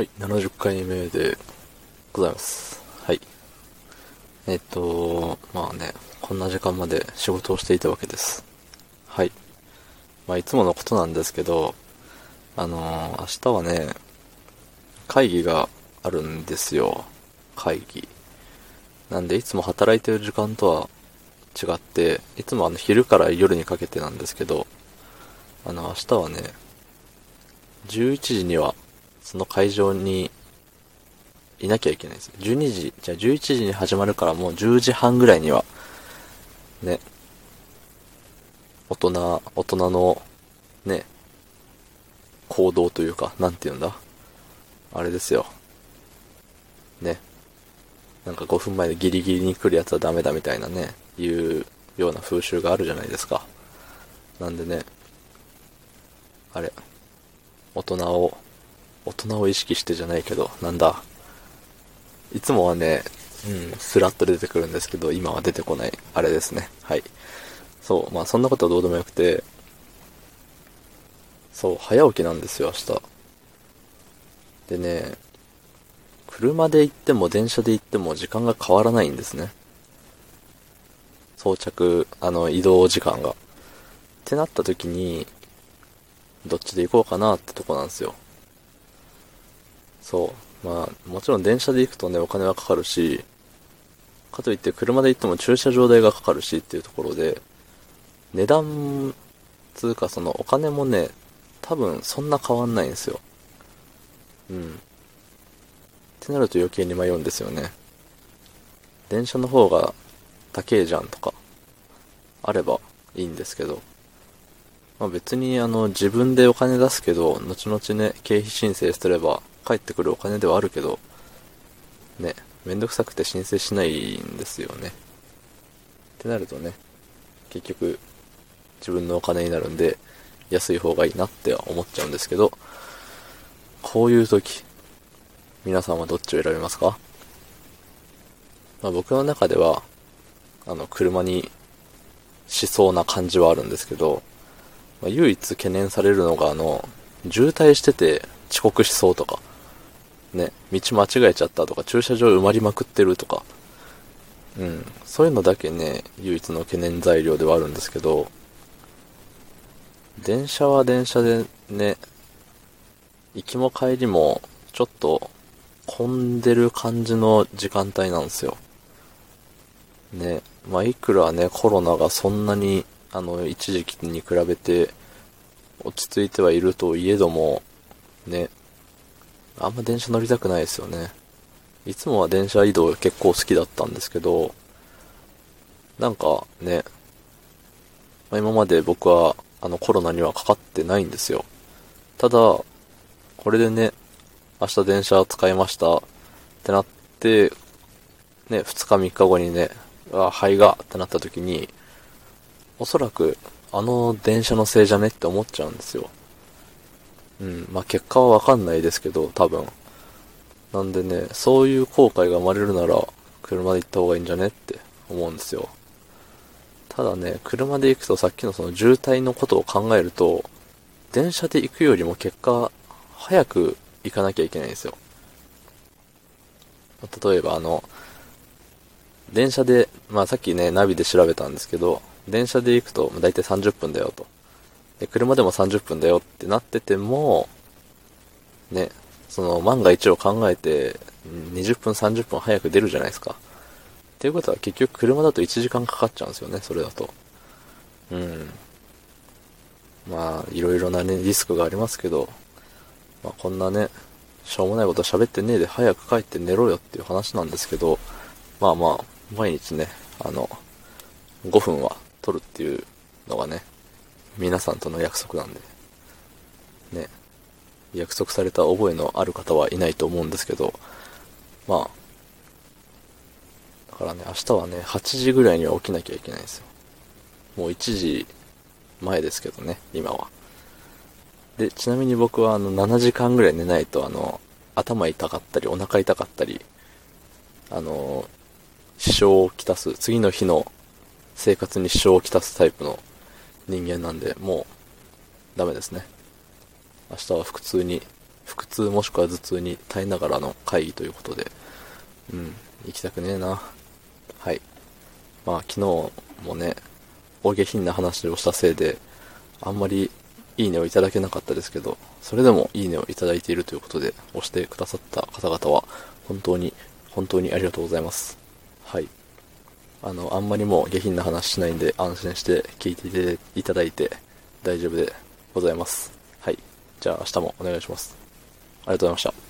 はい、70回目でございます。はい。えっと、まあね、こんな時間まで仕事をしていたわけです。はい。まあ、いつものことなんですけど、あのー明日はね、会議があるんですよ。会議。なんで、いつも働いてる時間とは違って、いつもあの昼から夜にかけてなんですけど、あの、明日はね、11時にはその会場にいなきゃいけないです。12時、じゃあ11時に始まるからもう10時半ぐらいには、ね、大人、大人の、ね、行動というか、なんて言うんだ？あれですよ。ね。なんか5分前でギリギリに来るやつはダメだみたいなね、いうような風習があるじゃないですか。なんでね、あれ、大人を、大人を意識してじゃないけど、なんだ。いつもはね、うん、スラッと出てくるんですけど、今は出てこない、あれですね。はい。そう、まあそんなことはどうでもよくて、そう、早起きなんですよ、明日。でね、車で行っても電車で行っても時間が変わらないんですね。装着、あの、移動時間が。ってなった時に、どっちで行こうかなってとこなんですよ。そう。まあ、もちろん電車で行くとね、お金はかかるし、かといって車で行っても駐車場代がかかるしっていうところで、値段、つうかそのお金もね、多分そんな変わんないんですよ。うん。ってなると余計に迷うんですよね。電車の方が高えじゃんとか、あればいいんですけど、まあ別にあの自分でお金出すけど、後々ね、経費申請すれば返ってくるお金ではあるけど、ね、めんどくさくて申請しないんですよね。ってなるとね、結局自分のお金になるんで、安い方がいいなっては思っちゃうんですけど、こういう時、皆さんはどっちを選びますか？まあ僕の中では、あの、車にしそうな感じはあるんですけど、まあ、唯一懸念されるのが、あの、渋滞してて遅刻しそうとか、ね、道間違えちゃったとか、駐車場埋まりまくってるとか、うん、そういうのだけね、唯一の懸念材料ではあるんですけど、電車は電車でね、行きも帰りもちょっと混んでる感じの時間帯なんですよ。ね、まあ、いくらね、コロナがそんなに、あの、一時期に比べて落ち着いてはいるといえども、ね、あんま電車乗りたくないですよね。いつもは電車移動結構好きだったんですけど、なんかね、まあ、今まで僕はあのコロナにはかかってないんですよ。ただ、これでね、明日電車使いましたってなって、ね、2日3日後にね、あ、肺がってなった時に、おそらくあの電車のせいじゃねって思っちゃうんですよ。うん、まあ、結果はわかんないですけど、多分。なんでね、そういう後悔が生まれるなら、車で行った方がいいんじゃねって思うんですよ。ただね、車で行くとさっきのその渋滞のことを考えると、電車で行くよりも結果、早く行かなきゃいけないんですよ。例えばあの、電車で、まあさっきね、ナビで調べたんですけど、電車で行くとだいたい30分だよと。で、車でも30分だよってなってても、ね、その万が一を考えて、20分30分早く出るじゃないですか。っていうことは結局車だと1時間かかっちゃうんですよね、それだと。うん。まあ、いろいろなね、リスクがありますけど、まあこんなね、しょうもないこと喋ってねえで早く帰って寝ろよっていう話なんですけど、まあまあ、毎日ね、あの、5分は取るっていうのがね、皆さんとの約束なんで、ね、約束された覚えのある方はいないと思うんですけど、まあ、だからね、明日はね、8時ぐらいには起きなきゃいけないんですよ。もう1時前ですけどね、今は。で、ちなみに僕はあの、7時間ぐらい寝ないと、あの、頭痛かったり、お腹痛かったり、あの、支障をきたす、次の日の生活に支障をきたすタイプの人間なんで、もう、ダメですね。明日は普通に、腹痛もしくは頭痛に耐えながらの会議ということで、うん、行きたくねえな。はい。まあ昨日もね、お下品な話をしたせいで、あんまりいいねをいただけなかったですけど、それでもいいねをいただいているということで、押してくださった方々は、本当に、本当にありがとうございます。はい。あの、あんまりもう下品な話しないんで、安心して聞いていただいて大丈夫でございます。はい。じゃあ明日もお願いします。ありがとうございました。